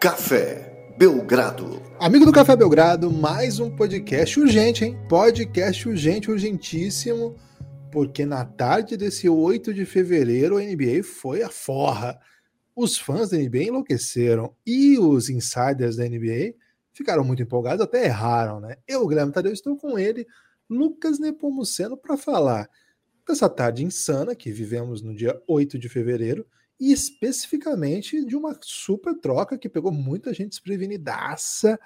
Café Belgrado. Amigo do Café Belgrado, mais um podcast urgente, hein? Podcast urgente, urgentíssimo, porque na tarde desse 8 de fevereiro a NBA foi a forra. Os fãs da NBA enlouqueceram e os insiders da NBA ficaram muito empolgados, até erraram, né? Eu, Guilherme Tadeu, estou com ele, Lucas Nepomuceno, para falar dessa tarde insana que vivemos no dia 8 de fevereiro e especificamente de uma super troca que pegou muita gente desprevenidaça.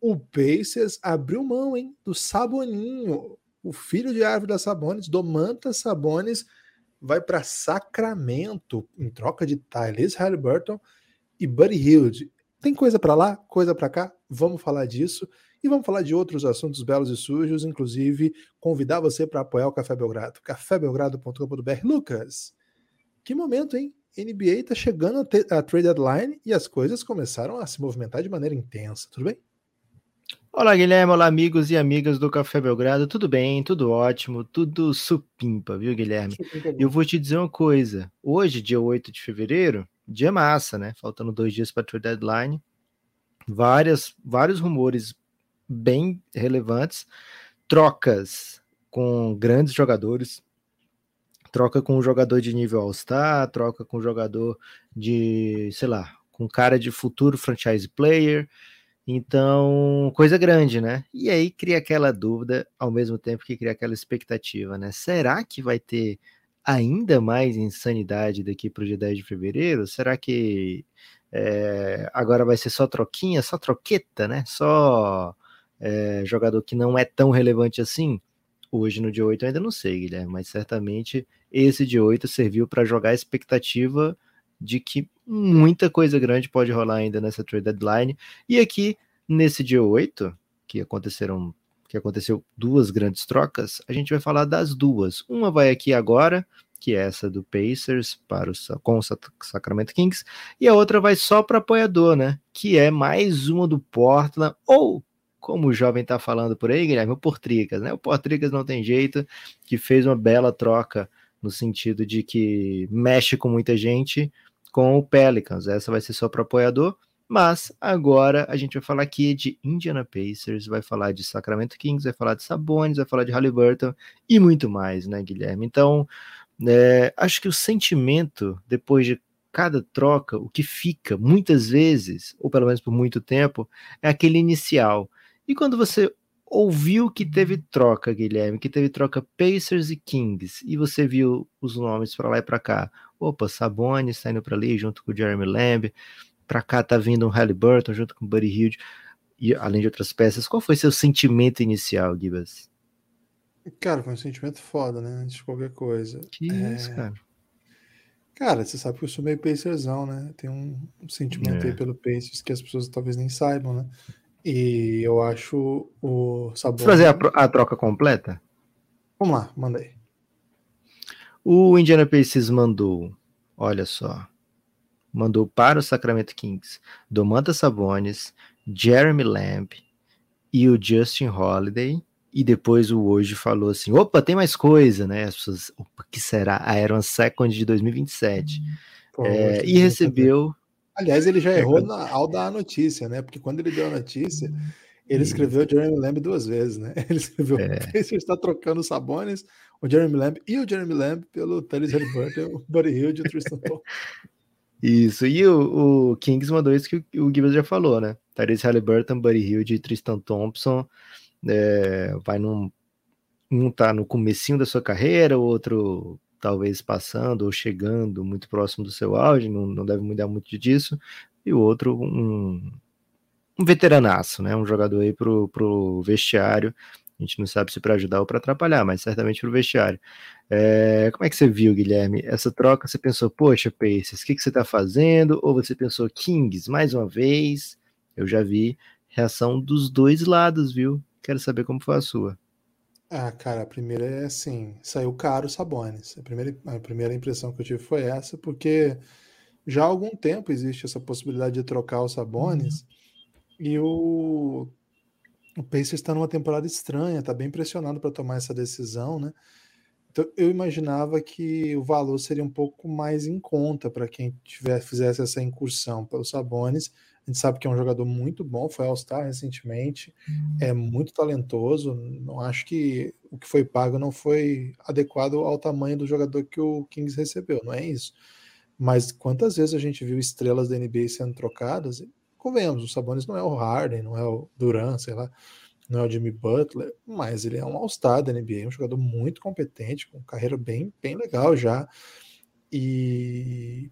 O Pacers abriu mão, hein, do Saboninho, o filho de árvore da Sabonis, Domantas Sabonis, vai para Sacramento em troca de Tyrese Halliburton e Buddy Hield. Tem coisa para lá, coisa para cá, vamos falar disso e vamos falar de outros assuntos belos e sujos, inclusive convidar você para apoiar o Café Belgrado, cafébelgrado.com.br. Lucas, que momento, hein? NBA está chegando a, a trade deadline e as coisas começaram a se movimentar de maneira intensa, tudo bem? Olá, Guilherme. Olá, amigos e amigas do Café Belgrado. Tudo bem? Tudo ótimo? Tudo supimpa, viu, Guilherme? Eu vou te dizer uma coisa. Hoje, dia 8 de fevereiro, dia massa, né? Faltando dois dias para a trade deadline. Várias, vários rumores bem relevantes. Trocas com grandes jogadores, troca com um jogador de nível All-Star, troca com um jogador de, sei lá, com cara de futuro franchise player. Então, coisa grande, né? E aí cria aquela dúvida, ao mesmo tempo que cria aquela expectativa, né? Será que vai ter ainda mais insanidade daqui para o dia 10 de fevereiro? Será que é, agora vai ser só troquinha, só troqueta, né? Só é, jogador que não é tão relevante assim? Hoje, no dia 8, eu ainda não sei, Guilherme, mas certamente esse dia 8 serviu para jogar a expectativa de que muita coisa grande pode rolar ainda nessa trade deadline. E aqui, nesse dia 8, que aconteceram que aconteceu duas grandes trocas, a gente vai falar das duas. Uma vai aqui agora, que é essa do Pacers para o, com o Sacramento Kings, e a outra vai só para apoiador, né? Que é mais uma do Portland, ou como o jovem está falando por aí, Guilherme, o Portricas, né? O Portricas não tem jeito, que fez uma bela troca no sentido de que mexe com muita gente com o Pelicans. Essa vai ser só para apoiador, mas agora a gente vai falar aqui de Indiana Pacers, vai falar de Sacramento Kings, vai falar de Sabonis, vai falar de Halliburton e muito mais, né, Guilherme? Então, é, acho que o sentimento depois de cada troca, o que fica muitas vezes, ou pelo menos por muito tempo, é aquele inicial. E quando você ouviu que teve troca, Guilherme, que teve troca Pacers e Kings, e você viu os nomes para lá e para cá. Opa, Sabonis está indo para ali junto com o Jeremy Lamb, para cá tá vindo um Halliburton junto com o Buddy Hield, e além de outras peças. Qual foi seu sentimento inicial, Gibas? Cara, foi um sentimento foda, né? Antes de qualquer coisa. Que é... isso, cara. Cara, você sabe que eu sou meio Pacersão, né? Tem um, um sentimento é. aí pelo Pacers que as pessoas talvez nem saibam, né? E eu acho o sabor. Fazer a, a, troca completa? Vamos lá, mandei. O Indiana Pacers mandou, olha só, mandou para o Sacramento Kings Domantas Sabonis, Jeremy Lamb e o Justin Holiday. E depois o hoje falou assim: opa, tem mais coisa, né? As pessoas, opa, que será? A Iron Second de 2027. Pô, é, e recebeu Aliás, ele já errou na, ao dar a notícia, né? Porque quando ele deu a notícia, ele escreveu o Jeremy Lamb duas vezes, né? Ele escreveu é. o está trocando os Sabonis, o Jeremy Lamb e o Jeremy Lamb pelo Tyrese Halliburton, o Buddy Hield e o Tristan Thompson. Isso, e o, o, Kings mandou isso que o, o Gibbs já falou, né? Tyrese Halliburton, Buddy Hield e Tristan Thompson é, vai num um tá no comecinho da sua carreira, o outro talvez passando ou chegando muito próximo do seu auge, não, não deve mudar muito disso, e o outro um, um veteranaço, né? Um jogador aí pro, pro vestiário. A gente não sabe se para ajudar ou para atrapalhar, mas certamente pro vestiário. É, como é que você viu, Guilherme? Essa troca, você pensou, poxa, Pacers, o que, que você está fazendo? Ou você pensou, Kings, mais uma vez? Eu já vi reação dos dois lados, viu? Quero saber como foi a sua. Ah, cara, a primeira é assim, saiu caro o Sabonis. A primeira, a primeira impressão que eu tive foi essa, porque já há algum tempo existe essa possibilidade de trocar o Sabonis uhum. e o, o Pacers está numa temporada estranha, está bem pressionado para tomar essa decisão, né? Então eu imaginava que o valor seria um pouco mais em conta para quem tiver, fizesse essa incursão pelo Sabonis, A gente sabe que é um jogador muito bom, foi All-Star recentemente, é muito talentoso. Não acho que o que foi pago não foi adequado ao tamanho do jogador que o Kings recebeu, não é isso. Mas quantas vezes a gente viu estrelas da NBA sendo trocadas? Convenhamos, o Sabonis não é o Harden, não é o Duran, sei lá, não é o Jimmy Butler, mas ele é um All-Star da NBA, um jogador muito competente, com carreira bem, bem legal já. E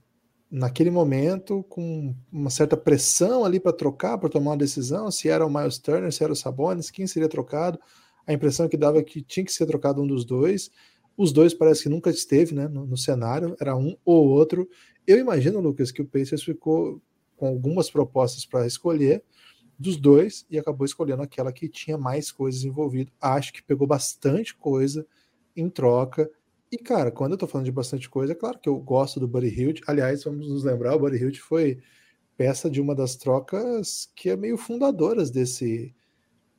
naquele momento, com uma certa pressão ali para trocar, para tomar uma decisão, se era o Miles Turner, se era o Sabonis, quem seria trocado. A impressão que dava é que tinha que ser trocado um dos dois. Os dois parece que nunca esteve né, no, no cenário, era um ou outro. Eu imagino, Lucas, que o Pacers ficou com algumas propostas para escolher dos dois e acabou escolhendo aquela que tinha mais coisas envolvidas. Acho que pegou bastante coisa em troca e, cara, quando eu tô falando de bastante coisa, é claro que eu gosto do Buddy Hilt. Aliás, vamos nos lembrar, o Buddy Hilt foi peça de uma das trocas que é meio fundadoras desse.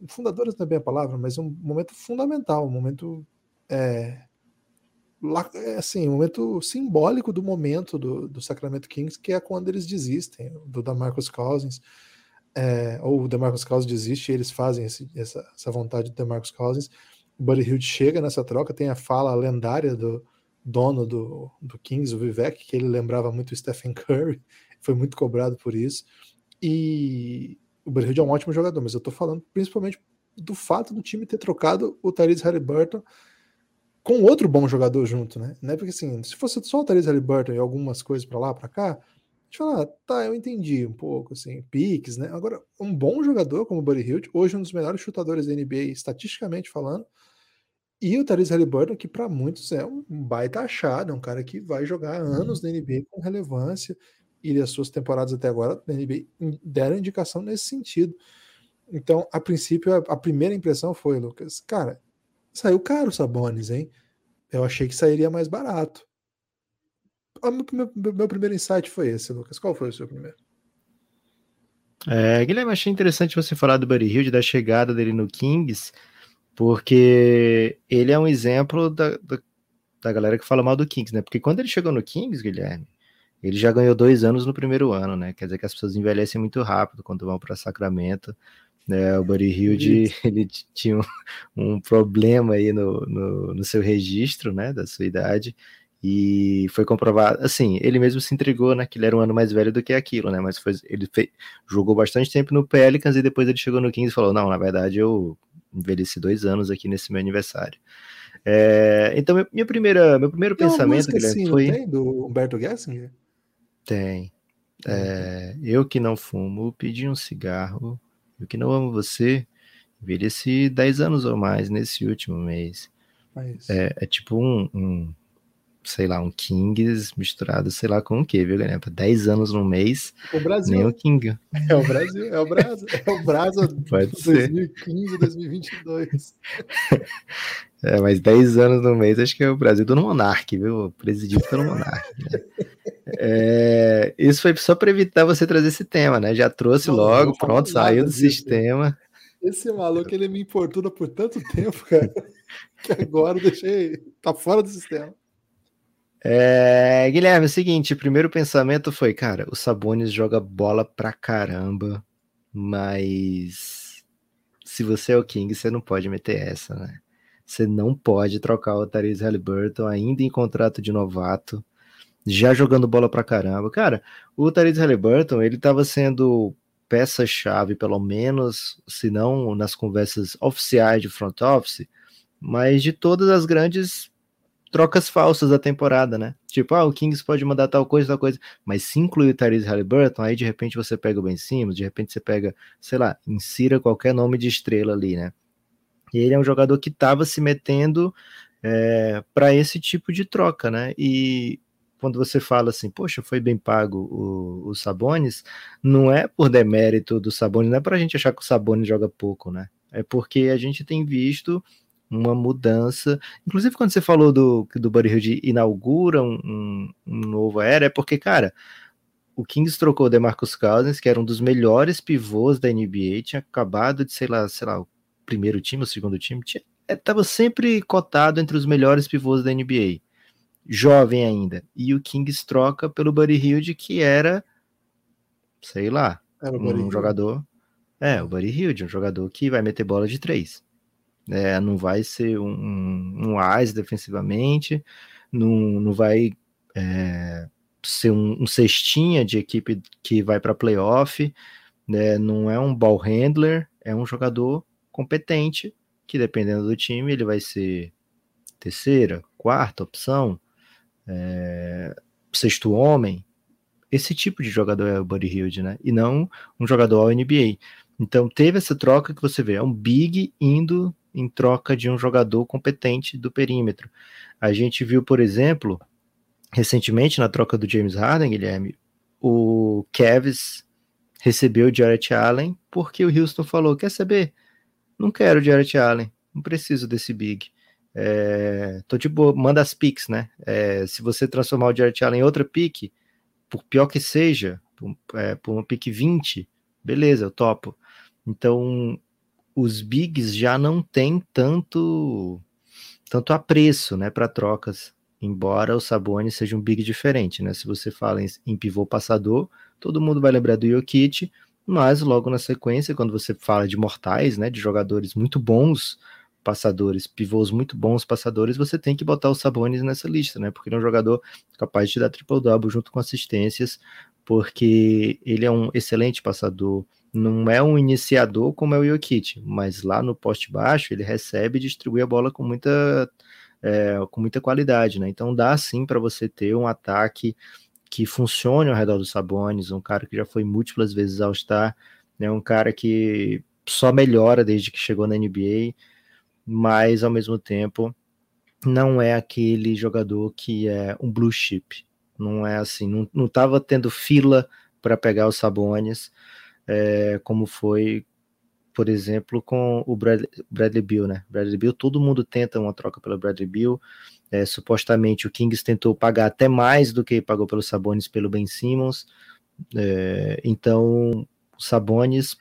Fundadoras não é bem a palavra, mas um momento fundamental, um momento. É, é assim, um momento simbólico do momento do, do Sacramento Kings, que é quando eles desistem, do da Marcus Cousins. É, ou o DeMarcus Cousins desiste e eles fazem esse, essa, essa vontade do DeMarcus Cousins Buddy Hield chega nessa troca, tem a fala lendária do dono do, do Kings, o Vivek, que ele lembrava muito o Stephen Curry, foi muito cobrado por isso. E o Buddy Hield é um ótimo jogador, mas eu tô falando principalmente do fato do time ter trocado o Tyrese Halliburton com outro bom jogador junto, né? Não é porque assim, se fosse só o Tyrese Halliburton e algumas coisas para lá, para cá, a gente fala, ah, tá, eu entendi um pouco, assim, piques, né? Agora, um bom jogador como o Buddy Hield, hoje um dos melhores chutadores da NBA, estatisticamente falando, e o Therese Halliburton, que para muitos é um baita achado, é um cara que vai jogar anos na NBA com relevância, e as suas temporadas até agora na NBA deram indicação nesse sentido. Então, a princípio, a, primeira impressão foi, Lucas, cara, saiu caro o Sabonis, hein? Eu achei que sairia mais barato. O meu, meu, primeiro insight foi esse, Lucas. Qual foi o seu primeiro? É, Guilherme, achei interessante você falar do Buddy Hill, da chegada dele no Kings, porque ele é um exemplo da, da, da, galera que fala mal do Kings, né? Porque quando ele chegou no Kings, Guilherme, ele já ganhou dois anos no primeiro ano, né? Quer dizer que as pessoas envelhecem muito rápido quando vão para Sacramento. Né? O Buddy Hilde, ele tinha um, um, problema aí no, no, no seu registro, né? Da sua idade. E foi comprovado, assim, ele mesmo se entregou, né, que ele era um ano mais velho do que aquilo, né, mas foi, ele fez, jogou bastante tempo no Pelicans e depois ele chegou no Kings e falou, não, na verdade eu envelheci dois anos aqui nesse meu aniversário. É, então, minha primeira, meu primeiro tem pensamento, Guilherme, assim, foi. Tem do Humberto Gessinger? Tem. É, eu que não fumo, pedi um cigarro. Eu que não amo você, envelheci 10 anos ou mais nesse último mês. É, é, tipo um, um sei lá, um Kings misturado, sei lá com o que, viu, galera? 10 anos no mês. O Brasil. Nem o King. É o Brasil, é o Brasil, é o Brasil Pode 2015, ser. 2022. É, mas 10 anos no mês, acho que é o Brasil do Monark, viu? Presidido pelo Monark. Né? É, isso foi só para evitar você trazer esse tema, né? Já trouxe logo, não pronto, saiu do disso. sistema. Esse maluco, ele me importuna por tanto tempo, cara, que agora deixei. tá fora do sistema. É, Guilherme, é o seguinte, o primeiro pensamento foi, cara, o Sabonis joga bola pra caramba, mas se você é o King, você não pode meter essa, né? Você não pode trocar o Therese Halliburton ainda em contrato de novato, já jogando bola pra caramba. Cara, o Therese Halliburton, ele tava sendo peça-chave, pelo menos, se não nas conversas oficiais de front office, mas de todas as grandes trocas falsas da temporada, né? Tipo, ah, o Kings pode mandar tal coisa, tal coisa, mas se inclui o Tyrese Halliburton, aí de repente você pega o Ben Simmons, de repente você pega, sei lá, insira qualquer nome de estrela ali, né? E ele é um jogador que estava se metendo é, para esse tipo de troca, né? E quando você fala assim, poxa, foi bem pago o, o Sabonis, não é por demérito do Sabonis, não é para a gente achar que o Sabonis joga pouco, né? É porque a gente tem visto uma mudança. Inclusive, quando você falou do que do Buddy Hield inaugura um, um, um, novo era, é porque, cara, o Kings trocou o DeMarcus Cousins, que era um dos melhores pivôs da NBA, tinha acabado de, sei lá, sei lá, o primeiro time, o segundo time, estava é, sempre cotado entre os melhores pivôs da NBA. Jovem ainda. E o Kings troca pelo Buddy Hield, que era, sei lá, um jogador. É, o Buddy Hilde, um jogador que vai meter bola de três. É, não vai ser um, um, defensivamente, não, não vai é, ser um, um, cestinha de equipe que vai para playoff, né, não é um ball handler, é um jogador competente que dependendo do time ele vai ser terceira, quarta opção, é, sexto homem. Esse tipo de jogador é o Buddy Hilde, né? E não um jogador ao NBA. Então teve essa troca que você vê, é um big indo em troca de um jogador competente do perímetro. A gente viu, por exemplo, recentemente na troca do James Harden, Guilherme, o Cavs recebeu o Jarrett Allen porque o Houston falou: quer saber? Não quero o Jarrett Allen, não preciso desse big. É, tô de boa, manda as picks, né? É, se você transformar o Jarrett Allen em outra pick, por pior que seja, por, é, por uma pick 20, beleza, eu topo. Então, os bigs já não têm tanto tanto apreço, né, para trocas, embora o Sabonis seja um big diferente, né? Se você fala em, em pivô passador, todo mundo vai lembrar do Jokic, mas logo na sequência, quando você fala de mortais, né, de jogadores muito bons passadores, pivôs muito bons passadores, você tem que botar o Sabonis nessa lista, né? Porque ele é um jogador capaz de dar triple-double junto com assistências, porque ele é um excelente passador, não é um iniciador como é o Jokic, mas lá no poste baixo ele recebe e distribui a bola com muita, é, com muita qualidade, né? Então dá sim para você ter um ataque que funcione ao redor dos Sabonis, um cara que já foi múltiplas vezes ao Star, né? Um cara que só melhora desde que chegou na NBA, mas ao mesmo tempo não é aquele jogador que é um blue chip, não é assim, não, não tava tendo fila para pegar os Sabonis é, como foi, por exemplo, com o Bradley, Bradley Bill, né? Bradley Bill, todo mundo tenta uma troca pelo Bradley Bill. É, supostamente o Kings tentou pagar até mais do que pagou pelos Sabonis pelo Ben Simmons. É, então, o Sabonis,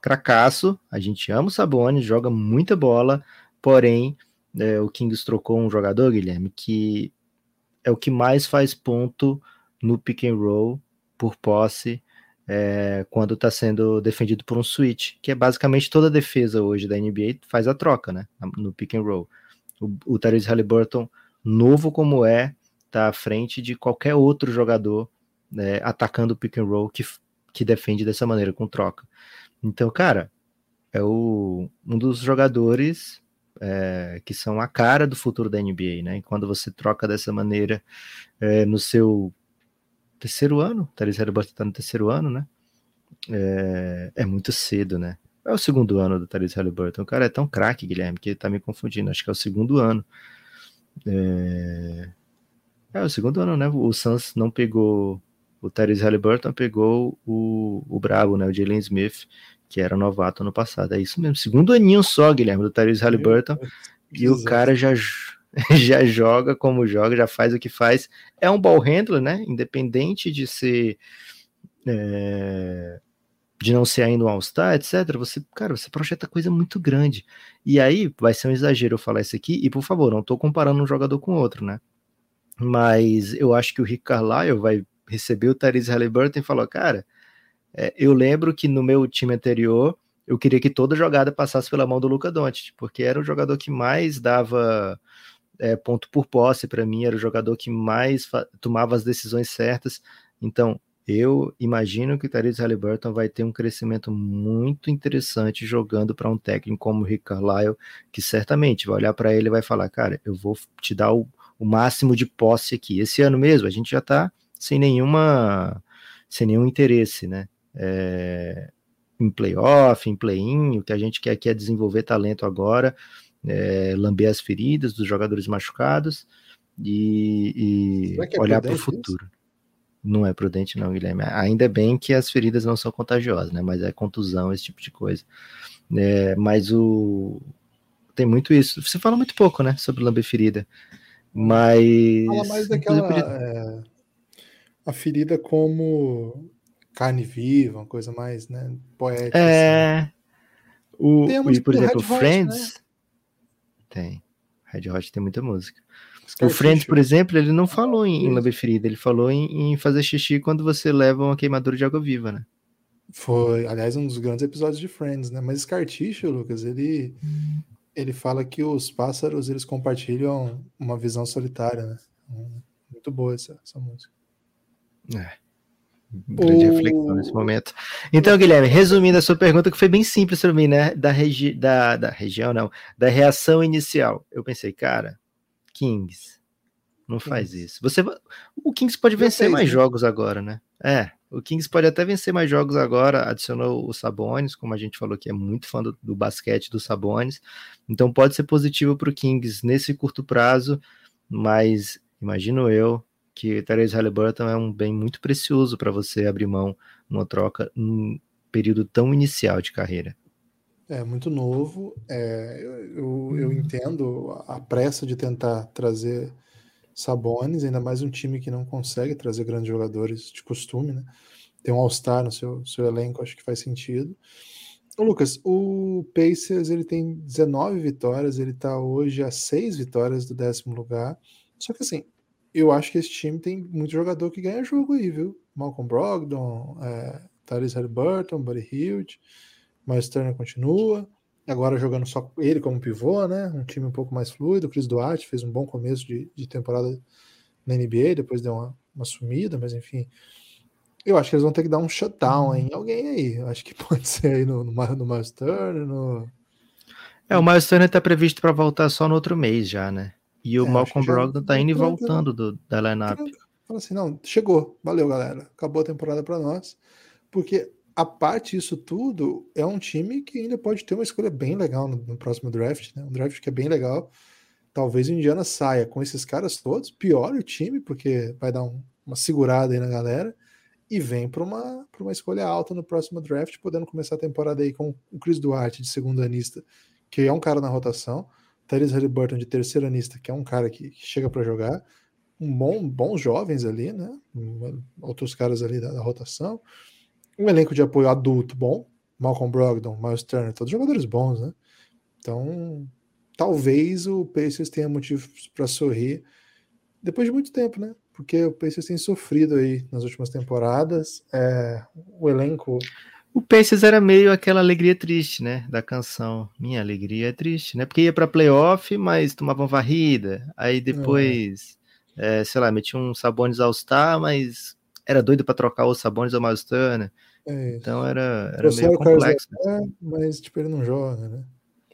cracaço, a gente ama o Sabonis, joga muita bola, porém, é, o Kings trocou um jogador, Guilherme, que é o que mais faz ponto no pick and roll por posse é, quando está sendo defendido por um switch, que é basicamente toda a defesa hoje da NBA faz a troca, né? No pick and roll. O, o Halliburton, novo como é, está à frente de qualquer outro jogador né, atacando o pick and roll que, que defende dessa maneira, com troca. Então, cara, é o, um dos jogadores é, que são a cara do futuro da NBA, né? E quando você troca dessa maneira é, no seu terceiro ano, Therese Halliburton está no terceiro ano, né? É, é, muito cedo, né? É o segundo ano do Therese Halliburton. O cara é tão craque, Guilherme, que tá me confundindo. Acho que é o segundo ano. É, é o segundo ano, né? O Suns não pegou o Therese Halliburton, pegou o, o Brabo, né? O Jalen Smith, que era novato ano passado. É isso mesmo. Segundo aninho só, Guilherme, do Therese Halliburton. E o cara já já joga como joga, já faz o que faz. É um ball handler, né? Independente de ser. É, de não ser ainda um All-Star, etc. Você, cara, você projeta coisa muito grande. E aí vai ser um exagero eu falar isso aqui. E por favor, não estou comparando um jogador com outro, né? Mas eu acho que o Rick Carlisle vai receber o Therese Halliburton e falou: cara, é, eu lembro que no meu time anterior eu queria que toda jogada passasse pela mão do Luca Doncic, porque era o jogador que mais dava é, ponto por posse para mim, era o jogador que mais tomava as decisões certas. Então, eu imagino que o Therese Halliburton vai ter um crescimento muito interessante jogando para um técnico como o Rick Carlisle, que certamente vai olhar para ele e vai falar: Cara, eu vou te dar o, o máximo de posse aqui. Esse ano mesmo, a gente já está sem nenhuma sem nenhum interesse, né? É, em playoff, em play-in, o que a gente quer aqui é desenvolver talento agora é, lamber as feridas dos jogadores machucados e, e é olhar para o futuro. Isso? Não é prudente, não, Guilherme. Ainda bem que as feridas não são contagiosas, né? Mas é contusão, esse tipo de coisa. É, mas o. Tem muito isso. Você fala muito pouco, né? Sobre lamber ferida. Mas. Fala mais daquela. Podia... É, a ferida como carne viva, uma coisa mais, né? Poética. É. Assim. O, e, por exemplo, Friends. Né? Tem. Red Hot tem muita música. O Friends, por exemplo, ele não falou em, em lamber ferida, ele falou em, em, fazer xixi quando você leva uma queimadura de água viva, né? Foi, aliás, um dos grandes episódios de Friends, né? Mas Scarticho, Lucas, ele ele fala que os pássaros eles compartilham uma visão solitária, né? Muito boa essa, essa música. É. Grande o... reflexão nesse momento. Então, Guilherme, resumindo a sua pergunta, que foi bem simples para mim, né? Da, regi da, da região, não, da reação inicial. Eu pensei, cara, Kings, não Kings. faz isso. Você, o Kings pode vencer mais né? jogos agora, né? É, o Kings pode até vencer mais jogos agora. Adicionou o Sabonis, como a gente falou que é muito fã do, do basquete do Sabonis. Então pode ser positivo para o Kings nesse curto prazo, mas imagino eu que Therese Halliburton é um bem muito precioso para você abrir mão numa troca num período tão inicial de carreira. É muito novo. É, eu, eu entendo a pressa de tentar trazer Sabonis, ainda mais um time que não consegue trazer grandes jogadores de costume, né? Tem um All-Star no seu, seu elenco, acho que faz sentido. Ô, Lucas, o Pacers ele tem 19 vitórias, ele tá hoje a 6 vitórias do décimo lugar. Só que assim, eu acho que esse time tem muito jogador que ganha jogo aí, viu? Malcolm Brogdon, é, Tyrese Halliburton, Buddy Hield, Miles Turner continua, agora jogando só ele como pivô, né? Um time um pouco mais fluido. O Chris Duarte fez um bom começo de, de temporada na NBA, depois deu uma, uma, sumida, mas enfim. Eu acho que eles vão ter que dar um shutdown em alguém aí. Eu acho que pode ser aí no, no, no Miles Turner, no... É, o Miles Turner tá previsto para voltar só no outro mês já, né? E o é, Malcolm Brogdon tá indo e voltando do, da lineup. Fala assim, não, chegou, valeu galera, acabou a temporada para nós, porque a parte disso tudo é um time que ainda pode ter uma escolha bem legal no, no próximo draft, né? Um draft que é bem legal. Talvez o Indiana saia com esses caras todos, piora o time, porque vai dar um, uma segurada aí na galera, e vem para uma, uma escolha alta no próximo draft, podendo começar a temporada aí com o Chris Duarte de segundo anista, que é um cara na rotação. Tyrese Halliburton de terceiro anista, que é um cara que, que chega para jogar, um bom, bons jovens ali, né? Outros caras ali da, da, rotação. Um elenco de apoio adulto bom, Malcolm Brogdon, Miles Turner, todos jogadores bons, né? Então, talvez o Pacers tenha motivos para sorrir depois de muito tempo, né? Porque o Pacers tem sofrido aí nas últimas temporadas. É, o elenco o Pacers era meio aquela alegria triste, né? Da canção. Minha alegria é triste, né? Porque ia pra playoff, mas tomavam varrida. Aí depois, é. É, sei lá, metia um Sabones All-Star, mas era doido para trocar o Sabones ou Miles Turner. É então era, era meio complexo. É, mas tipo, ele não joga, né?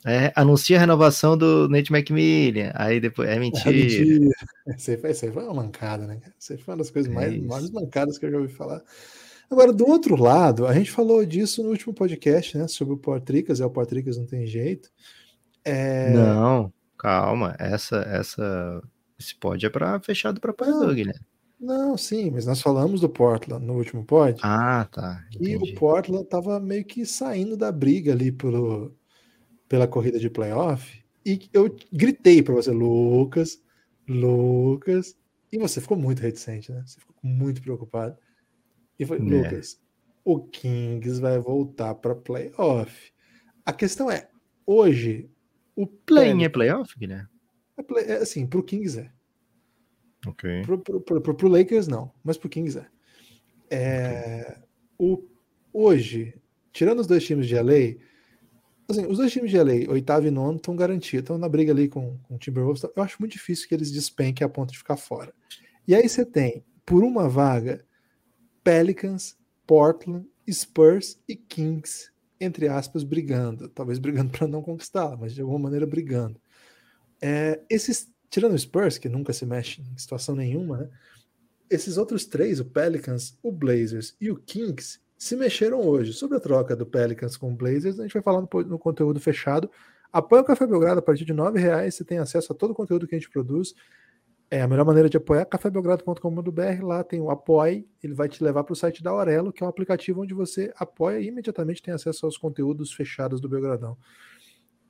É, anuncia a renovação do Nate McMillan, aí depois é mentira. É mentira. Aí foi, aí foi uma mancada, né? Aí foi uma das coisas mais, mais mancadas que eu já ouvi falar. Agora, do outro lado, a gente falou disso no último podcast, né? Sobre o Portricas, é o Portricas não tem jeito. É... Não, calma, essa, essa, esse pod é para fechado para apoiador, Guilherme. Não, sim, mas nós falamos do Portland no último pod. Ah, tá. Entendi. E o Portland tava meio que saindo da briga ali pelo, pela corrida de playoff. E eu gritei para você, Lucas, Lucas. E você ficou muito reticente, né? Você ficou muito preocupado. E foi, é. Lucas, o Kings vai voltar para playoff. A questão é, hoje, o play é playoff, Guilherme? É, play, é assim, pro Kings é. Ok. Pro, pro, pro, pro Lakers não, mas pro Kings é. é okay. o, hoje, tirando os dois times de LA, assim, os dois times de LA, oitavo e nono, estão garantidos, estão na briga ali com, com o Timberwolves. Eu acho muito difícil que eles despenquem a ponto de ficar fora. E aí você tem, por uma vaga, Pelicans, Portland, Spurs e Kings, entre aspas, brigando. Talvez brigando para não conquistá-la, mas de alguma maneira brigando. É, esses, tirando o Spurs, que nunca se mexe em situação nenhuma, né? Esses outros três, o Pelicans, o Blazers e o Kings, se mexeram hoje. Sobre a troca do Pelicans com o Blazers, a gente vai falar no, no conteúdo fechado. Apoie o Café Belgrado a partir de R$ reais. Você tem acesso a todo o conteúdo que a gente produz. É, a melhor maneira de apoiar é cafébelgrado.com.br, lá tem o Apoie, ele vai te levar para o site da Aurelo, que é um aplicativo onde você apoia e imediatamente tem acesso aos conteúdos fechados do Belgradão.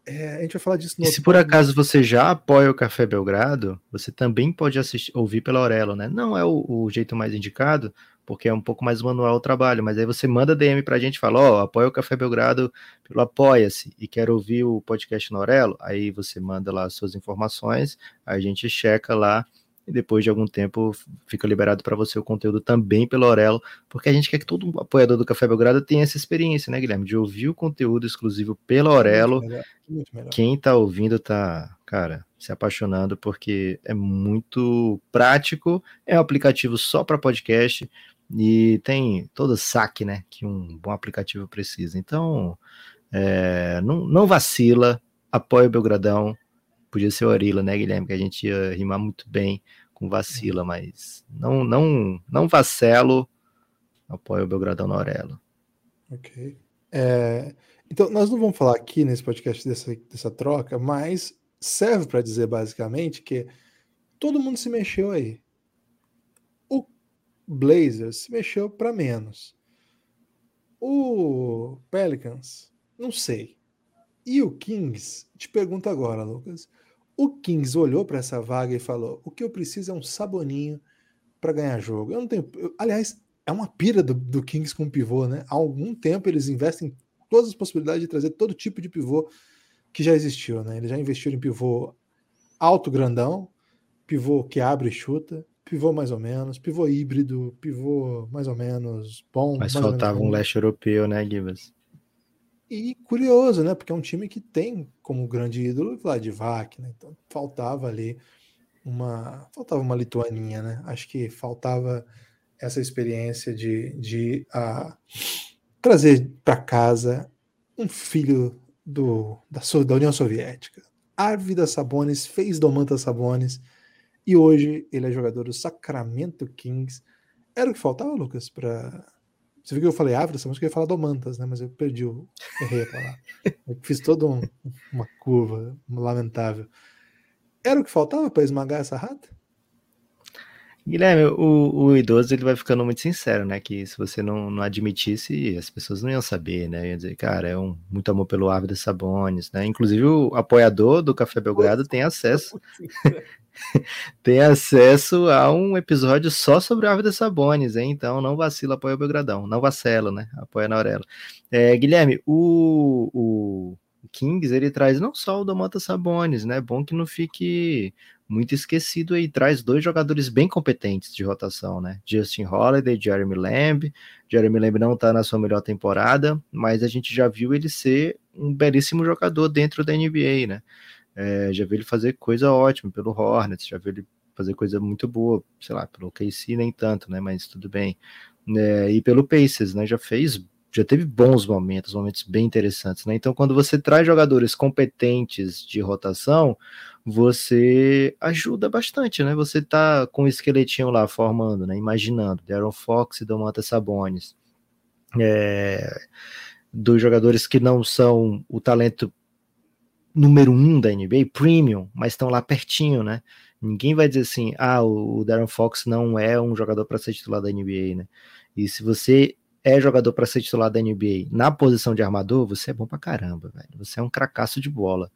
É, a gente vai falar disso no E se por acaso você já apoia o Café Belgrado, você também pode assistir, ouvir pela Aurelo, né? Não é o, o jeito mais indicado, porque é um pouco mais manual o trabalho, mas aí você manda DM pra gente e fala, ó, oh, apoia o Café Belgrado pelo Apoia-se e quer ouvir o podcast no Aurelo, aí você manda lá as suas informações, a gente checa lá e depois de algum tempo fica liberado para você o conteúdo também pelo Aurelo, porque a gente quer que todo apoiador do Café Belgrado tenha essa experiência, né, Guilherme, de ouvir o conteúdo exclusivo pelo Aurelo. Muito melhor, muito melhor. Quem tá ouvindo tá, cara, se apaixonando porque é muito prático, é um aplicativo só para podcast e tem todo o saque, né, que um bom aplicativo precisa. Então, é, não, não vacila, apoia o Belgradão, podia ser o Orila, né, Guilherme? Que a gente ia rimar muito bem com vacila, mas não, não, não vacelo, apoio o Belgradão na Aurelo. Ok. É, então, nós não vamos falar aqui nesse podcast dessa, dessa troca, mas serve para dizer basicamente que todo mundo se mexeu aí. Blazers se mexeu para menos. O Pelicans, não sei. E o Kings, te pergunto agora, Lucas. O Kings olhou para essa vaga e falou: o que eu preciso é um saboninho para ganhar jogo. Eu não tenho. Eu, aliás, é uma pira do, do, Kings com pivô, né? Há algum tempo eles investem todas as possibilidades de trazer todo tipo de pivô que já existiu, né? Eles já investiram em pivô alto grandão, pivô que abre e chuta, pivô mais ou menos, pivô híbrido, pivô mais ou menos bom. Mas faltava um leste europeu, né, Gibas? E curioso, né? Porque é um time que tem como grande ídolo Vladivac, né? Então faltava ali uma. Faltava uma lituaninha, né? Acho que faltava essa experiência de, de uh, trazer para casa um filho do, da, da União Soviética. Arvida Sabonis fez Domantas Sabonis e hoje ele é jogador do Sacramento Kings. Era o que faltava, Lucas, para você viu que eu falei Ávila, essa música eu ia falar Domantas, né? Mas eu perdi. Errei a palavra. Eu fiz toda um, uma curva lamentável. Era o que faltava para esmagar essa rata? Guilherme, o, o, idoso ele vai ficando muito sincero, né? Que se você não, não admitisse, as pessoas não iam saber, né? Ia dizer, cara, é um muito amor pelo Árvore Sabones, né? Inclusive o apoiador do Café Belgrado tem acesso tem acesso a um episódio só sobre a Árvore Sabones, hein? Então não vacila, apoia o Belgradão. Não vacela, né? Apoia na Aurela. É, Guilherme, o, o Kings, ele traz não só o Domantas Sabones, né? Bom que não fique muito esquecido aí. Traz dois jogadores bem competentes de rotação, né? Justin Holiday, Jeremy Lamb. Jeremy Lamb não tá na sua melhor temporada, mas a gente já viu ele ser um belíssimo jogador dentro da NBA, né? É, já vi ele fazer coisa ótima pelo Hornets, já vi ele fazer coisa muito boa, sei lá, pelo KC nem tanto, né? Mas tudo bem. É, e pelo Pacers, né? Já fez, já teve bons momentos, momentos bem interessantes, né? Então, quando você traz jogadores competentes de rotação, você ajuda bastante, né? Você tá com o esqueletinho lá formando, né? Imaginando, Darren Fox e Domantas Sabonis. É, dos jogadores que não são o talento número um da NBA, premium, mas estão lá pertinho, né? Ninguém vai dizer assim, ah, o Darren Fox não é um jogador para ser titular da NBA, né? E se você é jogador para ser titular da NBA na posição de armador, você é bom pra caramba, velho. Você é um cracaço de bola.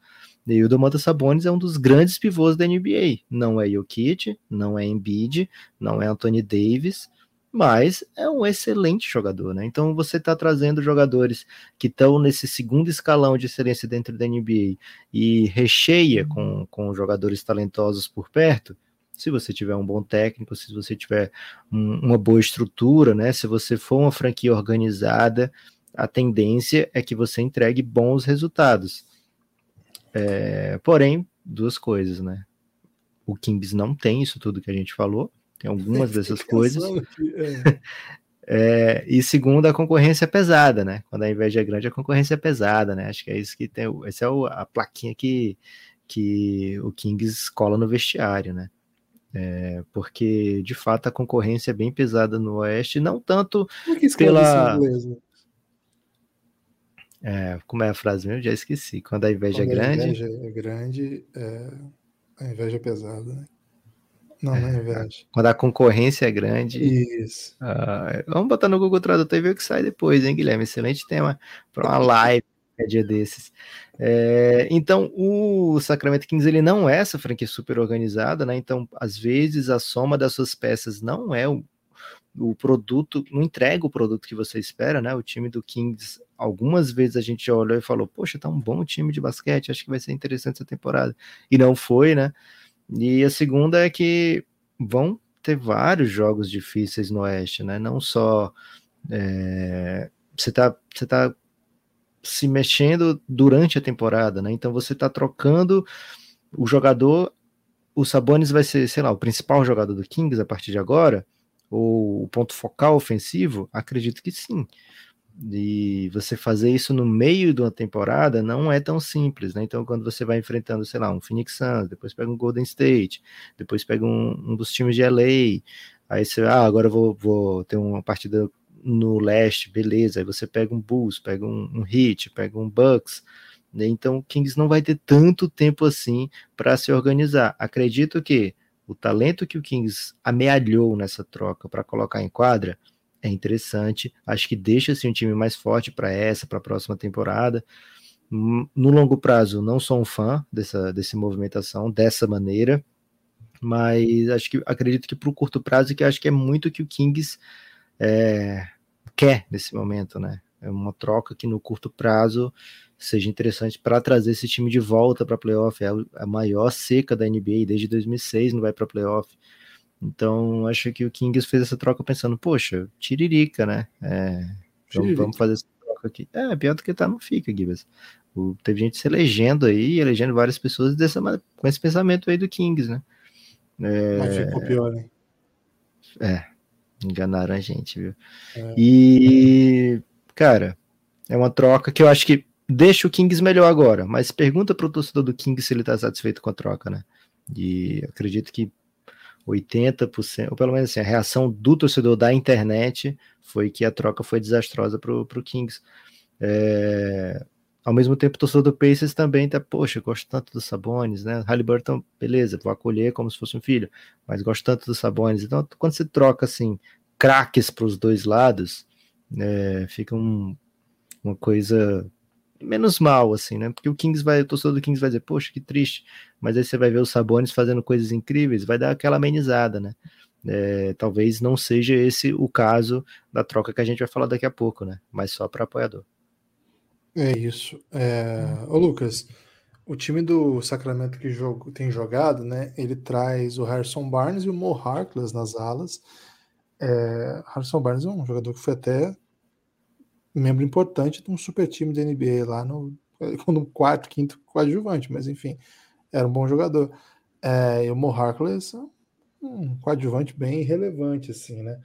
E o Domantas Sabonis é um dos grandes pivôs da NBA. Não é Jokic, não é Embiid, não é Anthony Davis, mas é um excelente jogador, né? Então você está trazendo jogadores que estão nesse segundo escalão de excelência dentro da NBA e recheia com, com jogadores talentosos por perto. Se você tiver um bom técnico, se você tiver um, uma boa estrutura, né? Se você for uma franquia organizada, a tendência é que você entregue bons resultados. É, porém, duas coisas, né? O Kings não tem isso tudo que a gente falou tem algumas dessas coisas. É. é, e segundo, a concorrência é pesada, né? Quando a inveja é grande, a concorrência é pesada, né? Acho que é isso que tem. Essa é o, a plaquinha que, que o Kings cola no vestiário, né? É, porque de fato a concorrência é bem pesada no Oeste, não tanto pela. Né? É, como é a frase mesmo? Já esqueci. Quando a inveja é Quando é grande. A inveja é grande, é... a inveja é pesada, né? Não, não é verdade. Quando a concorrência é grande. Isso. Uh, vamos botar no Google Tradutor e ver o que sai depois, hein, Guilherme? Excelente tema para uma live é dia desses. É, então, o Sacramento Kings ele não é essa franquia super organizada, né? Então, às vezes a soma das suas peças não é o, o produto, não entrega o produto que você espera, né? O time do Kings, algumas vezes a gente olhou e falou: Poxa, tá um bom time de basquete, acho que vai ser interessante essa temporada. E não foi, né? E a segunda é que vão ter vários jogos difíceis no Oeste, né? Não só é, você está você tá se mexendo durante a temporada, né? Então você está trocando o jogador, o Sabonis vai ser, sei lá, o principal jogador do Kings a partir de agora, ou o ponto focal ofensivo? Acredito que sim. E você fazer isso no meio de uma temporada não é tão simples, né? Então, quando você vai enfrentando, sei lá, um Phoenix Suns, depois pega um Golden State, depois pega um, um dos times de LA, aí você, ah, agora eu vou, vou ter uma partida no leste, beleza. Aí você pega um Bulls, pega um, um Heat, pega um Bucks. Né? Então o Kings não vai ter tanto tempo assim para se organizar. Acredito que o talento que o Kings amealhou nessa troca para colocar em quadra é interessante. Acho que deixa assim, um time mais forte para essa, para a próxima temporada. Hum, no longo prazo, não sou um fã dessa, dessa movimentação dessa maneira, mas acho que acredito que para o curto prazo, que acho que é muito que o Kings é, quer nesse momento, né? É uma troca que no curto prazo seja interessante para trazer esse time de volta para playoff. É a maior seca da NBA desde 2006, não vai para playoff. Então, acho que o Kings fez essa troca pensando, poxa, tiririca, né? É, então vamos fazer essa troca aqui. É, pior do que tá, não fica, Gibas. teve gente se elegendo aí, elegendo várias pessoas dessa, com esse pensamento aí do Kings, né? É, Mas ficou pior, hein? É, Enganaram a gente, viu? É. E, cara, é uma troca que eu acho que deixa o Kings melhor agora, mas pergunta pro torcedor do Kings se ele tá satisfeito com a troca, né? E acredito que 80%, ou pelo menos assim, a reação do torcedor da internet foi que a troca foi desastrosa pro, pro Kings. É, ao mesmo tempo, o torcedor do Pacers também tá, poxa, gosto tanto dos Sabones, né? Halliburton, beleza, vou acolher como se fosse um filho, mas gosto tanto dos Sabones. Então, quando você troca, assim, craques para os dois lados, é, fica um, uma coisa menos mal, assim, né? Porque o Kings vai, o torcedor do Kings vai dizer, poxa, que triste. Mas aí você vai ver os Sabones fazendo coisas incríveis, vai dar aquela amenizada, né? É, talvez não seja esse o caso da troca que a gente vai falar daqui a pouco, né? Mas só para apoiador. É isso. É... Ô, Lucas, o time do Sacramento que jogo, tem jogado, né? Ele traz o Harrison Barnes e o Mo Harkless nas alas. É... Harrison Barnes é um jogador que foi até membro importante de um super time da NBA lá no, no quarto, quinto coadjuvante, mas enfim, era um bom jogador. É... E o Mo Harkless é um coadjuvante bem relevante, assim, né?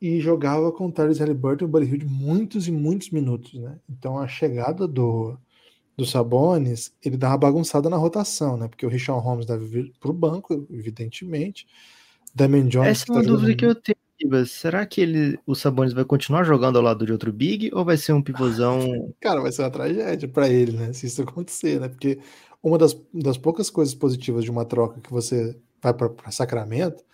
E jogava com o Tyrese Halliburton e o Buddy Hield muitos e muitos minutos, né? Então a chegada do, do Sabonis, ele dá uma bagunçada na rotação, né? Porque o Richard Holmes deve vir para o banco, evidentemente. Damian Jones... Essa é uma tá dúvida jogando... que eu tenho. Será que ele, o Sabonis vai continuar jogando ao lado de outro Big ou vai ser um pivôzão? Cara, vai ser uma tragédia para ele, né? Se isso acontecer, né? Porque uma das, das poucas coisas positivas de uma troca que você vai para Sacramento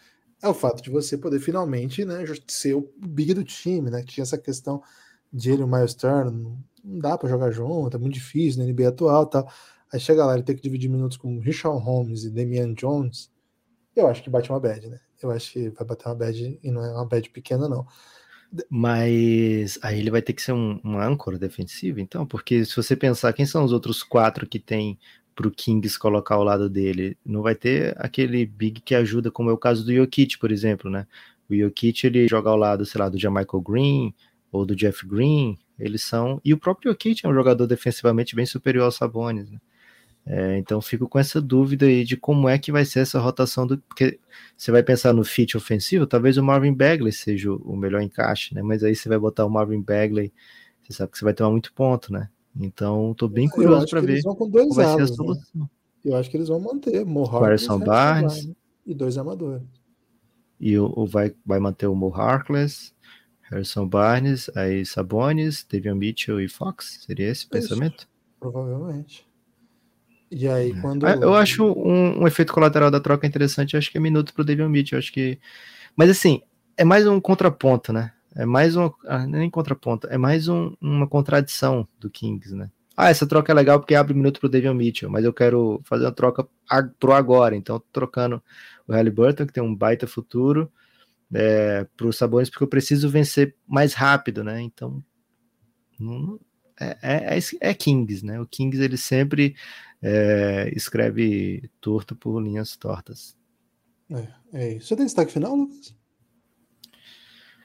é o fato de você poder finalmente né, ser o big do time, né? Tinha essa questão de ele e o Miles Turner, não dá para jogar junto, é muito difícil na NBA atual tal. Aí chega lá, ele tem que dividir minutos com Richard Holmes e Damian Jones. Eu acho que bate uma bad, né? Eu acho que vai bater uma bad e não é uma bad pequena, não. Mas aí ele vai ter que ser um, um âncora defensivo, então, porque se você pensar quem são os outros quatro que tem para o Kings colocar ao lado dele. Não vai ter aquele big que ajuda, como é o caso do Jokic, por exemplo, né? O Jokic ele joga ao lado, sei lá, do Jamichael Green ou do Jeff Green. Eles são e o próprio Jokic é um jogador defensivamente bem superior ao Sabonis, né? É, então fico com essa dúvida aí de como é que vai ser essa rotação do porque você vai pensar no fit ofensivo, talvez o Marvin Bagley seja o melhor encaixe, né? Mas aí você vai botar o Marvin Bagley, você sabe que você vai tomar muito ponto, né? Então, tô bem curioso para ver qual vai ser a né? solução. Né? Eu acho que eles vão manter Mohawk Barnes e dois amadores. E o, o vai, vai manter o Mo Harkless, Harrison Barnes, aí Sabonis, Davion Mitchell e Fox? Seria esse o pensamento? Provavelmente. E aí, é. quando. É, eu acho um, um, efeito colateral da troca interessante, acho que é minuto pro Davion Mitchell. Acho que. Mas assim, é mais um contraponto, né? É mais um. Ah, nem contraponto, é mais um, uma contradição do Kings, né? Ah, essa troca é legal porque abre minuto pro David Mitchell, mas eu quero fazer uma troca pro agora, então trocando o Halliburton, que tem um baita futuro, é, pro Sabonis, porque eu preciso vencer mais rápido, né? Então, não, é, é, é, é Kings, né? O Kings ele sempre é, escreve torto por linhas tortas. É, é isso. Você tem destaque final, Lucas?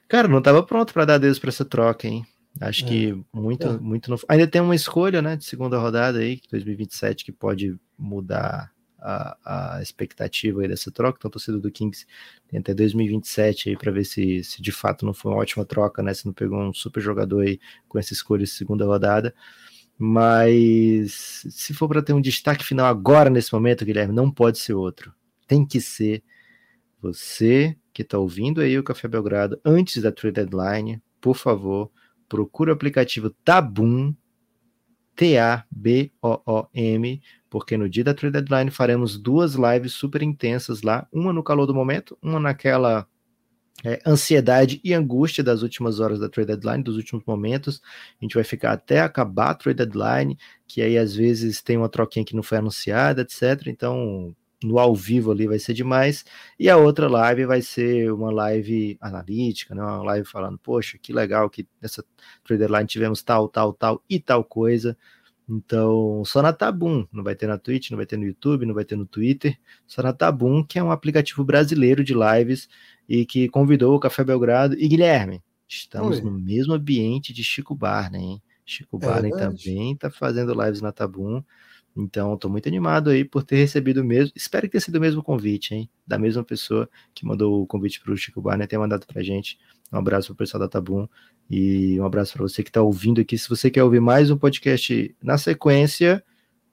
Cara, não estava pronto para dar Deus para essa troca, hein? Acho é. que muito, é. muito não... Ainda tem uma escolha, né, de segunda rodada aí, 2027, que pode mudar a, a expectativa aí dessa troca. Então, a torcida do Kings tem até 2027 aí para ver se, se de fato não foi uma ótima troca, né? Se não pegou um super jogador aí com essa escolha de segunda rodada. Mas se for para ter um destaque final agora nesse momento, Guilherme, não pode ser outro. Tem que ser você que está ouvindo aí o Café Belgrado antes da trade deadline, por favor, procura o aplicativo Tabum, T-A-B-O-O-M, porque no dia da trade deadline faremos duas lives super intensas lá, uma no calor do momento, uma naquela é, ansiedade e angústia das últimas horas da trade deadline, dos últimos momentos. A gente vai ficar até acabar a trade deadline, que aí às vezes tem uma troquinha que não foi anunciada, etc. Então, no ao vivo ali vai ser demais. E a outra live vai ser uma live analítica, né? uma live falando, poxa, que legal que nessa Trader Line tivemos tal, tal, tal e tal coisa. Então, só na Tabum, não vai ter na Twitch, não vai ter no YouTube, não vai ter no Twitter, só na Tabum, que é um aplicativo brasileiro de lives e que convidou o Café Belgrado. E Guilherme, estamos Oi. no mesmo ambiente de Chico Barney, hein? Chico é Barney também está fazendo lives na Tabum. Então, estou muito animado aí por ter recebido o mesmo. Espero que tenha sido o mesmo convite, hein? Da mesma pessoa que mandou o convite para o Chico Barney ter mandado para gente. Um abraço para o pessoal da Tabum e um abraço para você que está ouvindo aqui. Se você quer ouvir mais um podcast na sequência,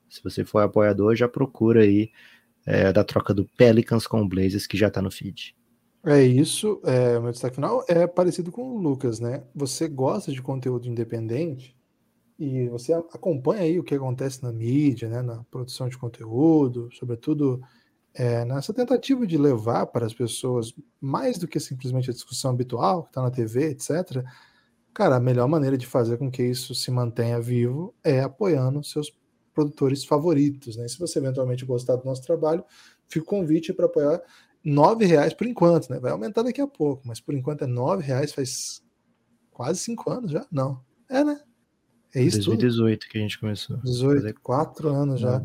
se você for apoiador, já procura aí é, da troca do Pelicans com o Blazers, que já está no feed. É isso. É, meu destaque final é parecido com o Lucas, né? Você gosta de conteúdo independente? E você acompanha aí o que acontece na mídia, né, na produção de conteúdo, sobretudo é, nessa tentativa de levar para as pessoas mais do que simplesmente a discussão habitual que está na TV, etc. Cara, a melhor maneira de fazer com que isso se mantenha vivo é apoiando seus produtores favoritos, né? Se você eventualmente gostar do nosso trabalho, fica o convite para apoiar nove reais por enquanto, né? Vai aumentar daqui a pouco, mas por enquanto é nove reais, faz quase cinco anos já, não? É, né? É isso 2018 tudo? que a gente começou. 18, fazer... quatro anos já.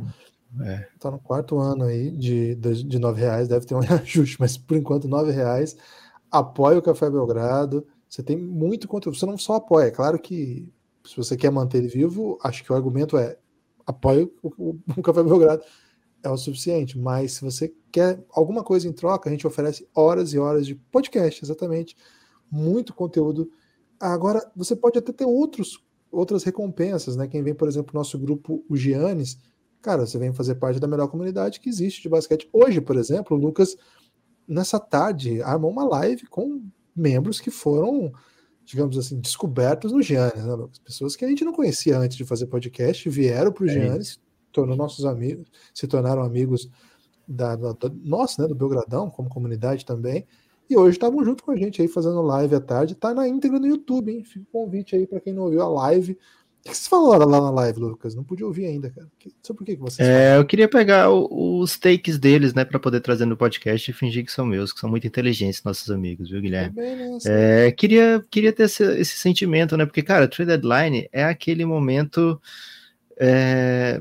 É. Tá no quarto ano aí de, de, de nove reais, deve ter um reajuste, mas por enquanto nove reais. Apoie o Café Belgrado. Você tem muito conteúdo. Você não só apoia, é claro que se você quer manter ele vivo, acho que o argumento é apoie o, o, o Café Belgrado é o suficiente. Mas se você quer alguma coisa em troca, a gente oferece horas e horas de podcast, exatamente. Muito conteúdo. Agora, você pode até ter outros outras recompensas, né? Quem vem, por exemplo, nosso grupo, o Giannis, cara, você vem fazer parte da melhor comunidade que existe de basquete. Hoje, por exemplo, o Lucas, nessa tarde, armou uma live com membros que foram, digamos assim, descobertos no Giannis, né, Lucas? Pessoas que a gente não conhecia antes de fazer podcast, vieram para o é Giannis, tornou nossos amigos, se tornaram amigos da, da, da nossa, né, do Belgradão, como comunidade também. E hoje estavam junto com a gente aí fazendo live à tarde. Tá na íntegra no YouTube, hein? Fica o convite aí para quem não ouviu a live. O que vocês falaram lá na live, Lucas? Não podia ouvir ainda, cara. Só por que, que vocês É, eu queria pegar o, os takes deles, né, para poder trazer no podcast e fingir que são meus, que são muito inteligentes, nossos amigos, viu, Guilherme? Né, é, queria, queria ter esse, esse, sentimento, né, porque, cara, Trade Deadline é aquele momento. É,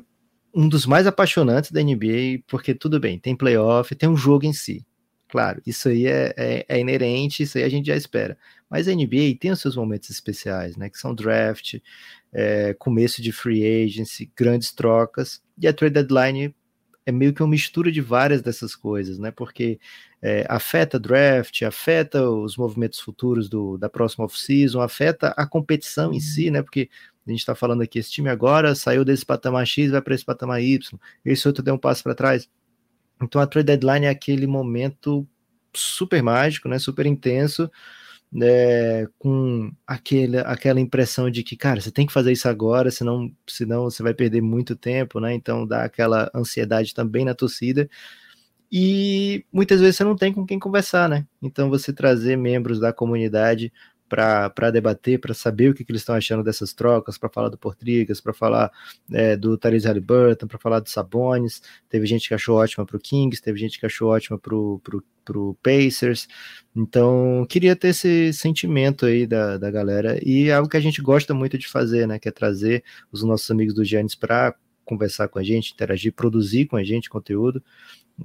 um dos mais apaixonantes da NBA, porque tudo bem, tem playoff, tem um jogo em si. Claro, isso aí é, é, é, inerente, isso aí a gente já espera. Mas a NBA tem os seus momentos especiais, né? Que são draft, é, começo de free agency, grandes trocas, e a trade deadline é meio que uma mistura de várias dessas coisas, né? Porque é, afeta draft, afeta os movimentos futuros do, da próxima off-season, afeta a competição em si, né? Porque a gente está falando aqui, esse time agora saiu desse patamar X, vai para esse patamar Y, esse outro deu um passo para trás então a trade deadline é aquele momento super mágico, né, super intenso, né, com aquele, aquela impressão de que, cara, você tem que fazer isso agora, senão, senão você vai perder muito tempo, né? Então dá aquela ansiedade também na torcida. E muitas vezes você não tem com quem conversar, né? Então você trazer membros da comunidade para debater, para saber o que, que eles estão achando dessas trocas, para falar do Portrigas, para falar é, do Therese Halliburton, para falar do Sabonis. Teve gente que achou ótima para o Kings, teve gente que achou ótima para o Pacers. Então, queria ter esse sentimento aí da, da galera e é algo que a gente gosta muito de fazer, né? Que é trazer os nossos amigos do Giannis para conversar com a gente, interagir, produzir com a gente conteúdo.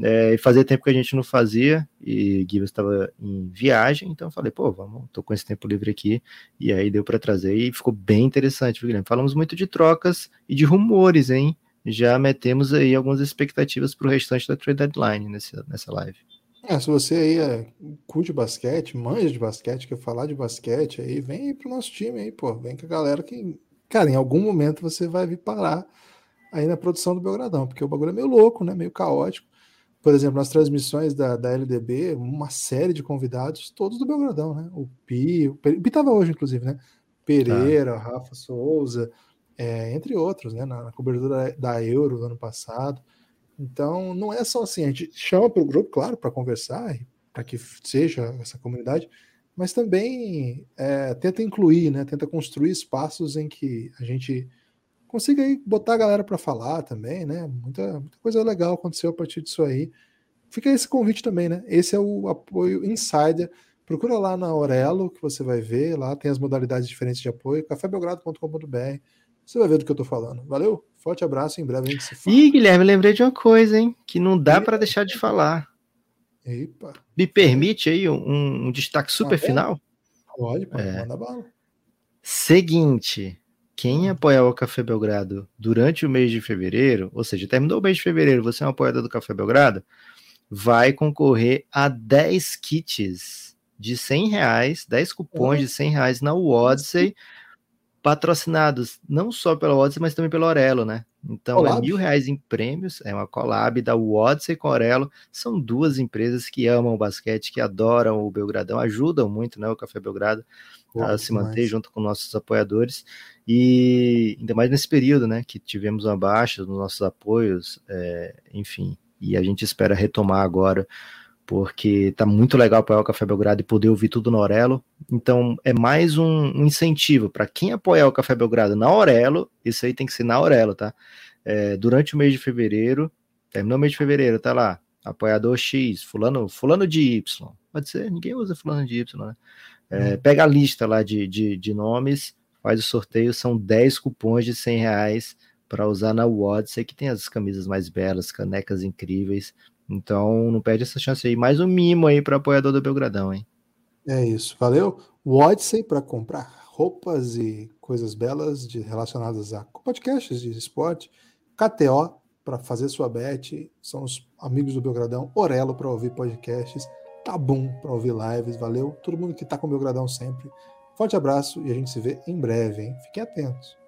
É, e fazia tempo que a gente não fazia, e Gibbs estava em viagem, então eu falei, pô, vamos, tô com esse tempo livre aqui, e aí deu para trazer, e ficou bem interessante, Guilherme? Falamos muito de trocas e de rumores, hein? Já metemos aí algumas expectativas para o restante da trade deadline nessa, nessa live. É, se você aí é, curte basquete, manja de basquete, quer falar de basquete, aí vem aí pro nosso time aí, pô. Vem com a galera que, cara, em algum momento você vai vir parar aí na produção do Belgradão, porque o bagulho é meio louco, né? Meio caótico. Por exemplo, nas transmissões da, da LDB, uma série de convidados, todos do Belgradão, né? O Pi, o Pi tava hoje, inclusive, né? Pereira, tá. Rafa Souza, é, entre outros, né? Na, na cobertura da Euro do ano passado. Então, não é só assim, a gente chama para o grupo, claro, para conversar, para que seja essa comunidade, mas também é, tenta incluir, né, tenta construir espaços em que a gente consiga aí botar a galera para falar também, né? Muita, muita coisa legal aconteceu a partir disso aí. Fica esse convite também, né? Esse é o apoio insider. Procura lá na Aurelo, que você vai ver, lá tem as modalidades diferentes de apoio, cafébelgrado.com.br. Você vai ver do que eu tô falando. Valeu? Forte abraço, em breve a gente se fala. Ih, Guilherme, lembrei de uma coisa, hein? Que não dá para deixar de falar. Epa. Me permite aí um, um destaque super final? Pode, pode, é. manda bala. Seguinte, quem apoiar o Café Belgrado durante o mês de fevereiro, ou seja, terminou o mês de fevereiro, você é um apoiador do Café Belgrado, vai concorrer a 10 kits de 100 reais, 10 cupons de 100 reais na Odyssey, patrocinados não só pela Odyssey, mas também pela Orelo, né? Então é collab. é mil reais em prêmios, é uma collab da Odyssey com a Orelo. São duas empresas que amam o basquete, que adoram o Belgradão, ajudam muito, né? O Café Belgrado a se manter junto com nossos apoiadores. E ainda mais nesse período, né? Que tivemos uma baixa nos nossos apoios, é, enfim. E a gente espera retomar agora porque tá muito legal apoiar o Café Belgrado e poder ouvir tudo na Aurelo. Então é mais um, incentivo para quem apoiar o Café Belgrado na Aurelo, isso aí tem que ser na Aurelo, tá? É, durante o mês de fevereiro, terminou o mês de fevereiro, tá lá, apoiador X, fulano, fulano de Y. Pode ser, ninguém usa fulano de Y, né? É, hum. Pega a lista lá de, de, de, nomes, faz o sorteio, são 10 cupons de 100 reais para usar na Odyssey, que tem as camisas mais belas, canecas incríveis, então não perde essa chance aí. Mais um mimo aí para apoiador do Belgradão, hein? É isso, valeu. O Odyssey para comprar roupas e coisas belas de, relacionadas a podcasts de esporte. KTO para fazer sua bet. São os amigos do Belgradão. Orelo para ouvir podcasts. Tabum para ouvir lives. Valeu. Todo mundo que está com o Belgradão sempre. Forte abraço e a gente se vê em breve, hein? Fiquem atentos.